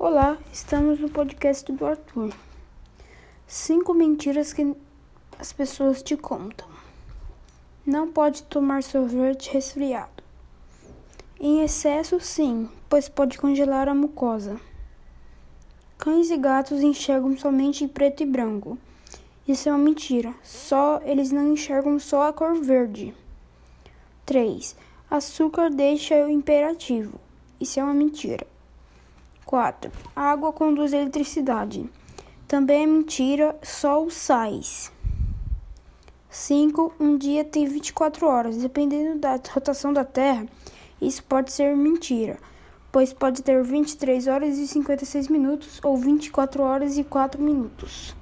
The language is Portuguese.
Olá, estamos no podcast do Arthur. Cinco mentiras que as pessoas te contam. Não pode tomar sorvete resfriado. Em excesso, sim, pois pode congelar a mucosa. Cães e gatos enxergam somente em preto e branco. Isso é uma mentira. Só eles não enxergam só a cor verde. 3. Açúcar deixa o imperativo. Isso é uma mentira. 4. A água conduz eletricidade. Também é mentira, só os sais. 5. Um dia tem 24 horas. Dependendo da rotação da Terra, isso pode ser mentira, pois pode ter 23 horas e 56 minutos ou 24 horas e 4 minutos.